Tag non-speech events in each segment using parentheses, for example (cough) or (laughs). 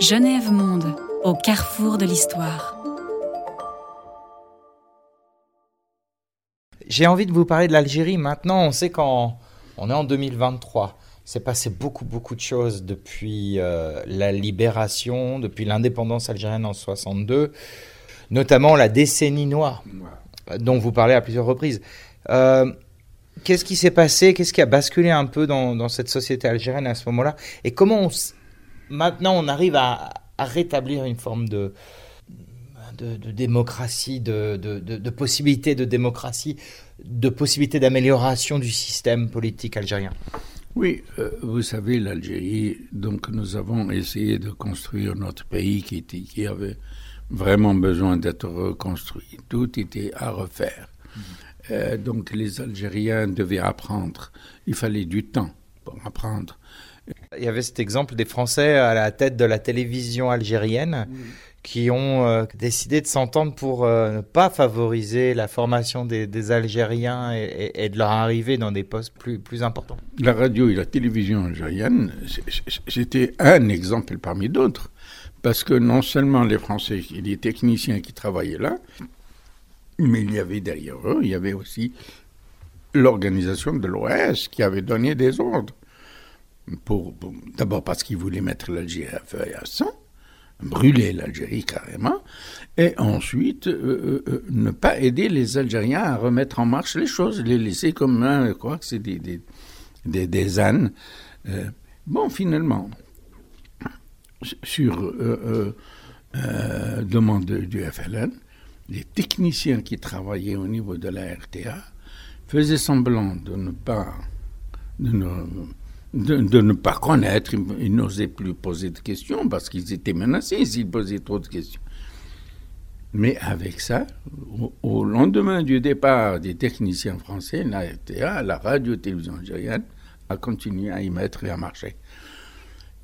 Genève Monde, au carrefour de l'histoire. J'ai envie de vous parler de l'Algérie. Maintenant, on sait qu'en on est en 2023. Il s'est passé beaucoup, beaucoup de choses depuis euh, la libération, depuis l'indépendance algérienne en 62, notamment la décennie noire, dont vous parlez à plusieurs reprises. Euh, qu'est-ce qui s'est passé? Qu'est-ce qui a basculé un peu dans, cette société algérienne à ce moment-là? Et comment maintenant on arrive à, rétablir une forme de, de, démocratie, de, de, possibilité de démocratie, de possibilité d'amélioration du système politique algérien? Oui, euh, vous savez, l'Algérie, donc nous avons essayé de construire notre pays qui, était, qui avait vraiment besoin d'être reconstruit. Tout était à refaire. Mm-hmm. Euh, donc les Algériens devaient apprendre. Il fallait du temps pour apprendre. Il y avait cet exemple des Français à la tête de la télévision algérienne qui ont euh, décidé de s'entendre pour euh, ne pas favoriser la formation des, Algériens et, de leur arrivée dans des postes plus, plus importants. La radio et la télévision algérienne, c'était un exemple parmi d'autres. Parce que non seulement les Français et les techniciens qui travaillaient là, mais il y avait derrière eux, il y avait aussi l'organisation de l'OS qui avait donné des ordres. Pour, D'abord parce qu'ils voulaient mettre l'Algérie à feu et à sang, brûler l'Algérie carrément, et ensuite euh, euh, euh, ne pas aider les Algériens à remettre en marche les choses, les laisser comme c'est des, des, des, des, ânes. bon, finalement, sur demande du FLN, les techniciens qui travaillaient au niveau de la RTA faisaient semblant de ne pas, de ne, de, ne pas connaître, ils, n'osaient plus poser de questions parce qu'ils étaient menacés s'ils posaient trop de questions. Mais avec ça, au, lendemain du départ des techniciens français, la RTA, la radio-télévision algérienne, a continué à y mettre et à marcher.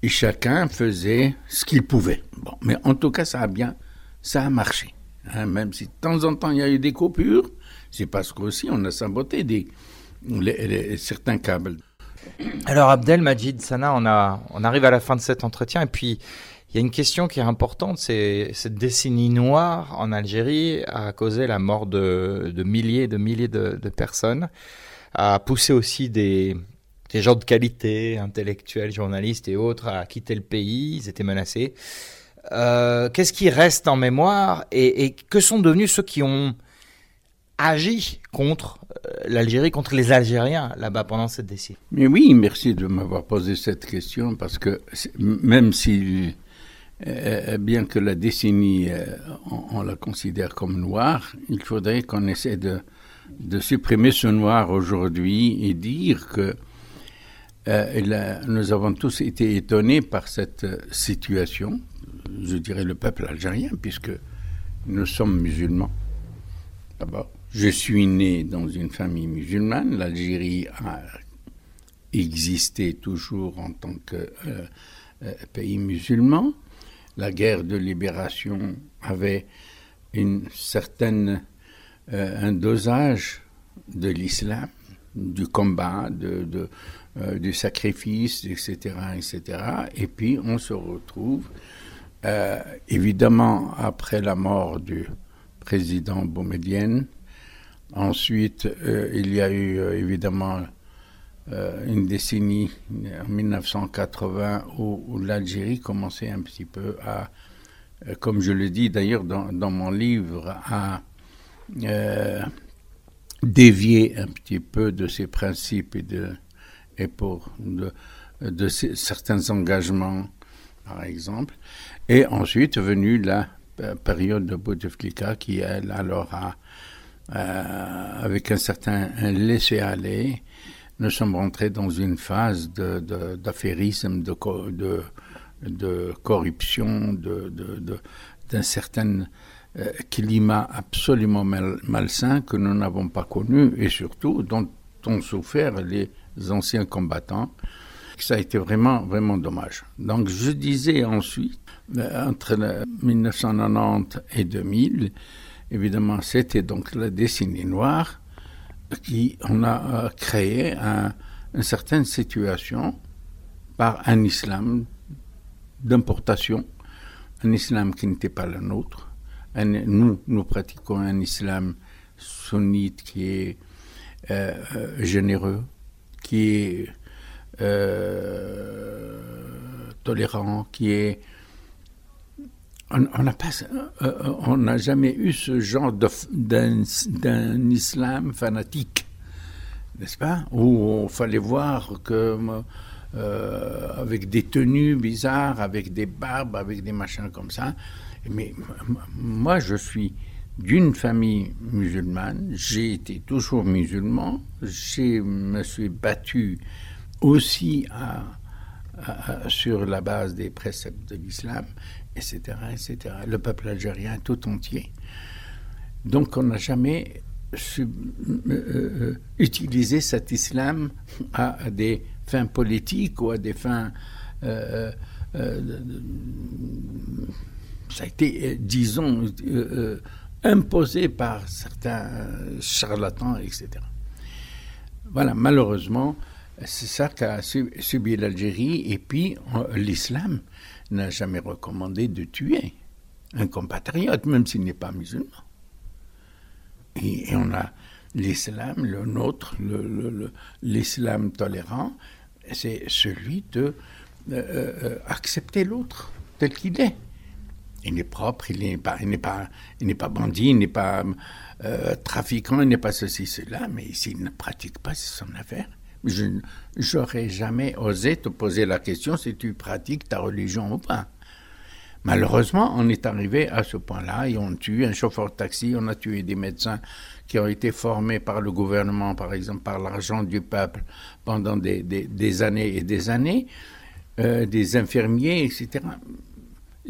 Et chacun faisait ce qu'il pouvait. Bon, mais en tout cas, ça a bien, ça a marché. Hein, même si de temps en temps il y a eu des coupures, c'est parce qu'aussi on a saboté certains câbles. Alors Abdel Majid Sana, on, arrive à la fin de cet entretien et puis il y a une question qui est importante, cette décennie noire en Algérie a causé la mort de, milliers et de milliers de, personnes, a poussé aussi des gens de qualité, intellectuels, journalistes et autres à quitter le pays, ils étaient menacés. Euh, qu'est-ce qui reste en mémoire et, que sont devenus ceux qui ont agi contre euh, l'Algérie, contre les Algériens là-bas pendant cette décennie Mais oui, merci de m'avoir posé cette question parce que même si, euh, bien que la décennie, on, la considère comme noire, il faudrait qu'on essaie de, de, supprimer ce noir aujourd'hui et dire que nous avons tous été étonnés par cette situation je dirais, le peuple algérien, puisque nous sommes musulmans. D'abord, je suis né dans une famille musulmane. L'Algérie a existé toujours en tant que euh, euh, pays musulman. La guerre de libération avait une certaine, euh, un dosage de l'islam, du combat, de, du sacrifice, etc., etc. Et puis on se retrouve euh, évidemment, après la mort du président Boumedienne, ensuite, euh, il y a eu euh, évidemment une décennie, en 1980, où, l'Algérie commençait un petit peu à, comme je le dis d'ailleurs dans, mon livre, à dévier un petit peu de ses principes et, de, et pour de certains engagements, par exemple. Et ensuite est venue la période de Bouteflika qui, elle, alors a, euh, avec un certain laisser-aller, nous sommes rentrés dans une phase d'affairisme, de, corruption, d'un certain euh, climat absolument malsain que nous n'avons pas connu et surtout dont ont souffert les anciens combattants. Ça a été vraiment, vraiment dommage. Donc je disais ensuite euh, entre 1990 et 2000, évidemment, c'était donc la décennie noire qui on a euh, créé une certaine situation par un islam d'importation, un islam qui n'était pas le nôtre. nous, nous pratiquons un islam sunnite qui est euh, généreux, qui est tolérant, qui est on n'a pas, on jamais eu ce genre d'un islam fanatique, n'est-ce pas? Où il fallait voir que avec des tenues bizarres, avec des barbes, avec des machins comme ça. Mais moi, je suis d'une famille musulmane. J'ai été toujours musulman. Je me suis battu aussi sur la base des préceptes de l'islam, etc., etc. Le peuple algérien tout entier. Donc on n'a jamais euh, euh, utilisé cet islam à, des fins politiques ou à des fins... Euh, ça a été, disons, imposé par certains charlatans, etc. Voilà, malheureusement, c'est ça qu'a subi l'Algérie. Et puis, l'islam n'a jamais recommandé de tuer un compatriote, même s'il n'est pas musulman. Et, on a l'islam, le nôtre, l'islam tolérant, c'est celui de euh, euh, accepter l'autre tel qu'il est il est propre, il n'est pas, il n'est pas, il n'est pas bandit, il n'est pas euh, trafiquant, il n'est pas ceci, cela, mais s'il ne pratique pas, c'est son affaire. Je n'aurais jamais osé te poser la question si tu pratiques ta religion ou pas. Malheureusement, on est arrivé à ce point-là et on tue un chauffeur de taxi, on a tué des médecins qui ont été formés par le gouvernement, par exemple, par l'argent du peuple pendant des, années et des années, euh, des infirmiers, etc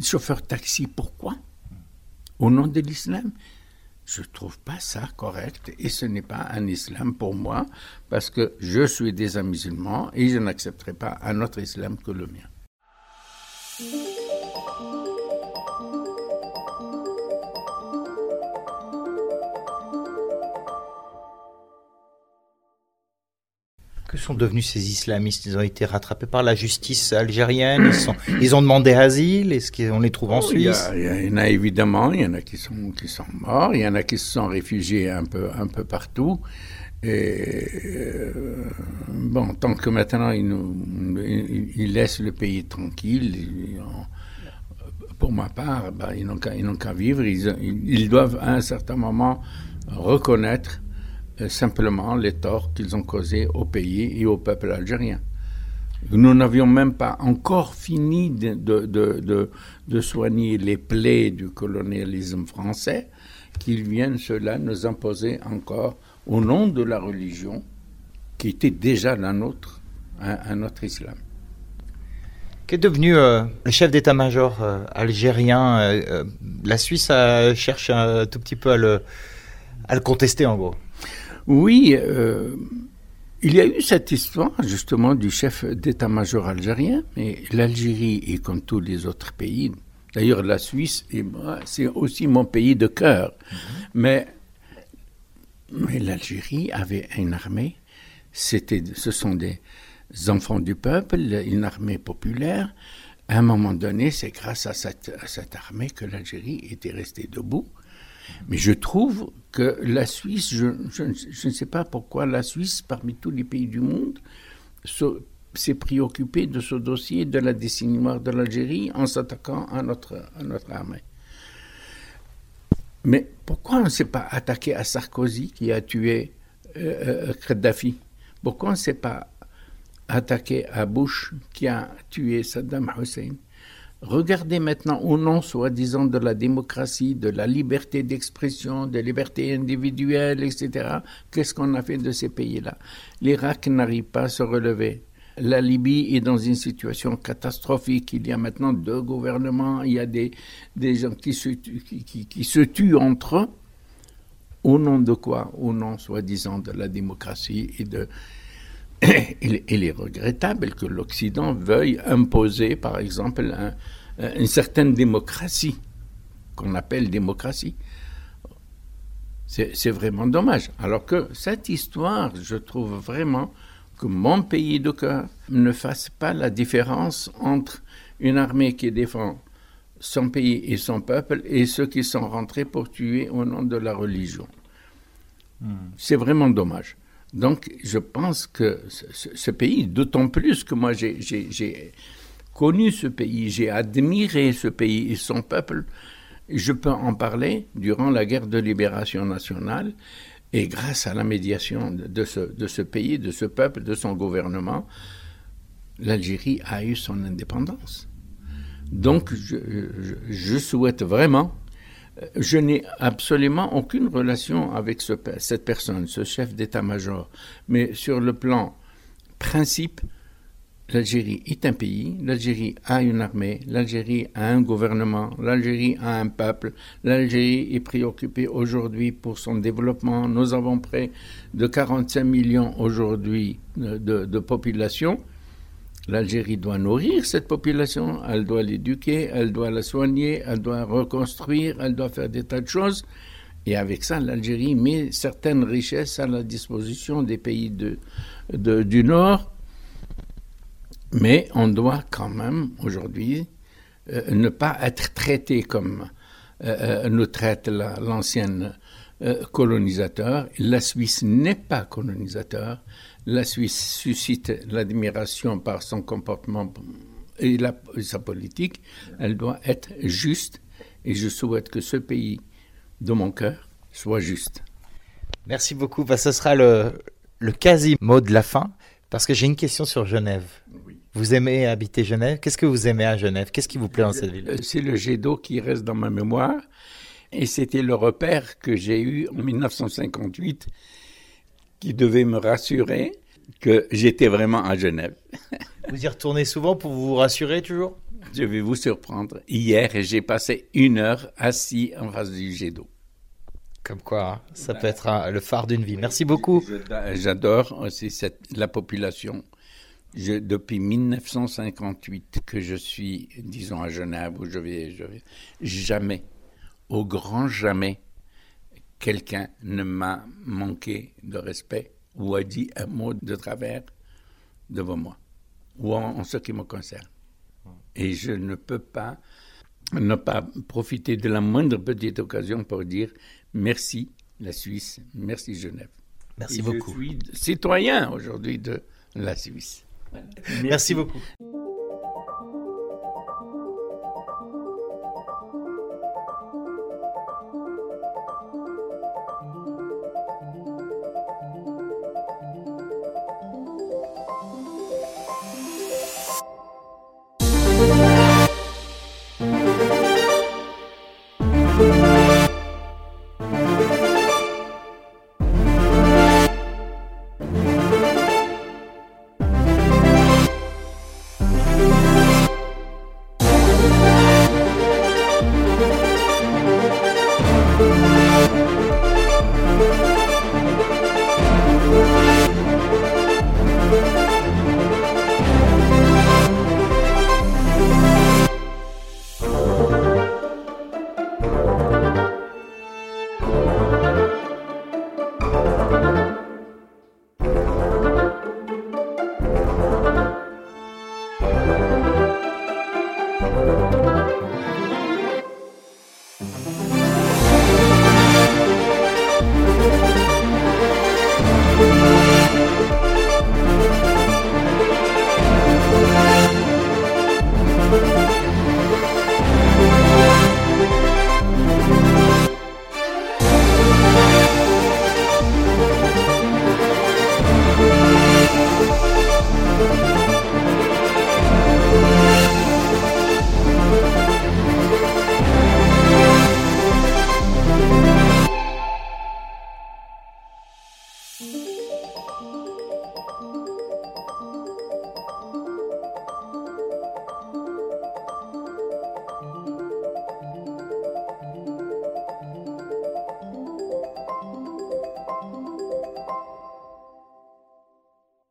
chauffeur taxi, pourquoi? Au nom de l'islam? Je ne trouve pas ça correct et ce n'est pas un islam pour moi parce que je suis déjà musulman et je n'accepterai pas un autre islam que le mien. Que sont devenus ces islamistes? Ils ont été rattrapés par la justice algérienne Ils, sont, (coughs) ils ont demandé asile Est-ce qu'on les trouve en oh, Suisse? il y, en a évidemment, il y en a qui sont, qui sont morts, il y en a qui se sont réfugiés un peu, un peu partout. Et euh, bon, tant que maintenant ils, nous, ils, laissent le pays tranquille, pour ma part, ben, ils n'ont qu'à vivre. Ils, ils, doivent à un certain moment reconnaître simplement les torts qu'ils ont causés au pays et au peuple algérien. Nous n'avions même pas encore fini de, de, de, soigner les plaies du colonialisme français qu'ils viennent cela nous imposer encore au nom de la religion qui était déjà la nôtre, un, notre islam. Qu'est devenu euh, le chef d'état-major euh, algérien La Suisse cherche un tout petit peu à le, à le contester en gros? Oui, euh, il y a eu cette histoire justement du chef d'état-major algérien, mais l'Algérie est comme tous les autres pays. D'ailleurs, la Suisse, c'est aussi mon pays de cœur. Mhm. Mais, mais l'Algérie avait une armée. C'était, ce sont des enfants du peuple, une armée populaire. À un moment donné, c'est grâce à cette, à cette armée que l'Algérie était restée debout. Mais je trouve que la Suisse, je, ne sais pas pourquoi la Suisse, parmi tous les pays du monde, s'est préoccupée de ce dossier de la décennie noire de l'Algérie en s'attaquant à notre, à armée. Mais pourquoi on ne s'est pas attaqué à Sarkozy qui a tué euh, euh Kadhafi? Pourquoi on ne s'est pas attaqué à Bush qui a tué Saddam Hussein? Regardez maintenant au nom soi-disant de la démocratie, de la liberté d'expression, de liberté individuelle, etc. Qu'est-ce qu'on a fait de ces pays-là? L'Irak n'arrive pas à se relever. La Libye est dans une situation catastrophique. Il y a maintenant deux gouvernements, il y a des, des gens qui se, qui, se tuent entre eux. Au nom de quoi? Au nom soi-disant de la démocratie et de, (coughs) il, est regrettable que l'Occident veuille imposer, par exemple, une certaine démocratie, qu'on appelle démocratie. C'est vraiment dommage. Alors que cette histoire, je trouve vraiment que mon pays de cœur ne fasse pas la différence entre une armée qui défend son pays et son peuple et ceux qui sont rentrés pour tuer au nom de la religion. Hmm. C'est vraiment dommage. Donc, je pense que ce, pays, d'autant plus que moi j'ai connu ce pays, j'ai admiré ce pays et son peuple, je peux en parler durant la guerre de libération nationale et grâce à la médiation de ce, pays, de ce peuple, de son gouvernement, l'Algérie a eu son indépendance. Donc, je, souhaite vraiment, je n'ai absolument aucune relation avec ce, cette personne, ce chef d'état-major, mais sur le plan principe, L'Algérie est un pays, l'Algérie a une armée, l'Algérie a un gouvernement, l'Algérie a un peuple, l'Algérie est préoccupée aujourd'hui pour son développement. Nous avons près de 45 millions aujourd'hui de, population. L'Algérie doit nourrir cette population, elle doit l'éduquer, elle doit la soigner, elle doit reconstruire, elle doit faire des tas de choses. Et avec ça, l'Algérie met certaines richesses à la disposition des pays du Nord mais on doit quand même aujourd'hui euh, ne pas être traité comme euh, euh, nous traite l'ancienne colonisateur. La Suisse n'est pas colonisateur. La Suisse suscite l'admiration par son comportement et sa politique. Elle doit être juste et je souhaite que ce pays de mon cœur soit juste. Merci beaucoup. Bah, ce sera le, le quasi mot de la fin parce que j'ai une question sur Genève. Vous aimez habiter Genève? Qu'est-ce que vous aimez à Genève? Qu'est-ce qui vous plaît dans cette ville? C'est le jet d'eau qui reste dans ma mémoire. Et c'était le repère que j'ai eu en 1958 qui devait me rassurer que j'étais vraiment à Genève. (laughs) Vous y retournez souvent pour vous rassurer toujours? Je vais vous surprendre. Hier, j'ai passé une heure assis en face du jet d'eau. Comme quoi, hein, ça peut être le phare d'une vie. Merci beaucoup. J'adore aussi cette, la population je, depuis 1958 que je suis, disons, à Genève, où je vais, je vais, jamais, au grand jamais, quelqu'un ne m'a manqué de respect ou a dit un mot de travers devant moi, ou en, ce qui me concerne. Et je ne peux pas ne pas profiter de la moindre petite occasion pour dire merci la Suisse, merci Genève. Merci beaucoup. Je suis citoyen aujourd'hui de la Suisse. Merci beaucoup.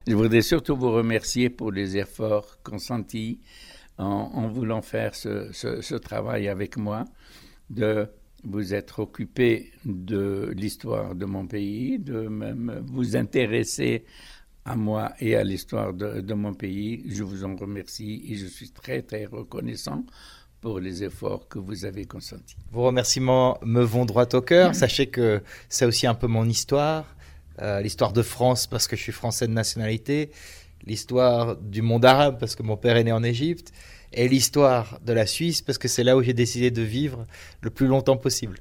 Je voudrais surtout vous remercier pour les efforts consentis en, voulant faire ce, travail avec moi, de vous être occupé de l'histoire de mon pays, de même vous intéresser à moi et à l'histoire de, mon pays. Je vous en remercie et je suis très très reconnaissant pour les efforts que vous avez consentis. Vos remerciements me vont droit au cœur. Sachez que c'est aussi un peu mon histoire, euh, l'histoire de France parce que je suis français de nationalité, l'histoire du monde arabe parce que mon père est né en Égypte, et l'histoire de la Suisse parce que c'est là où j'ai décidé de vivre le plus longtemps possible.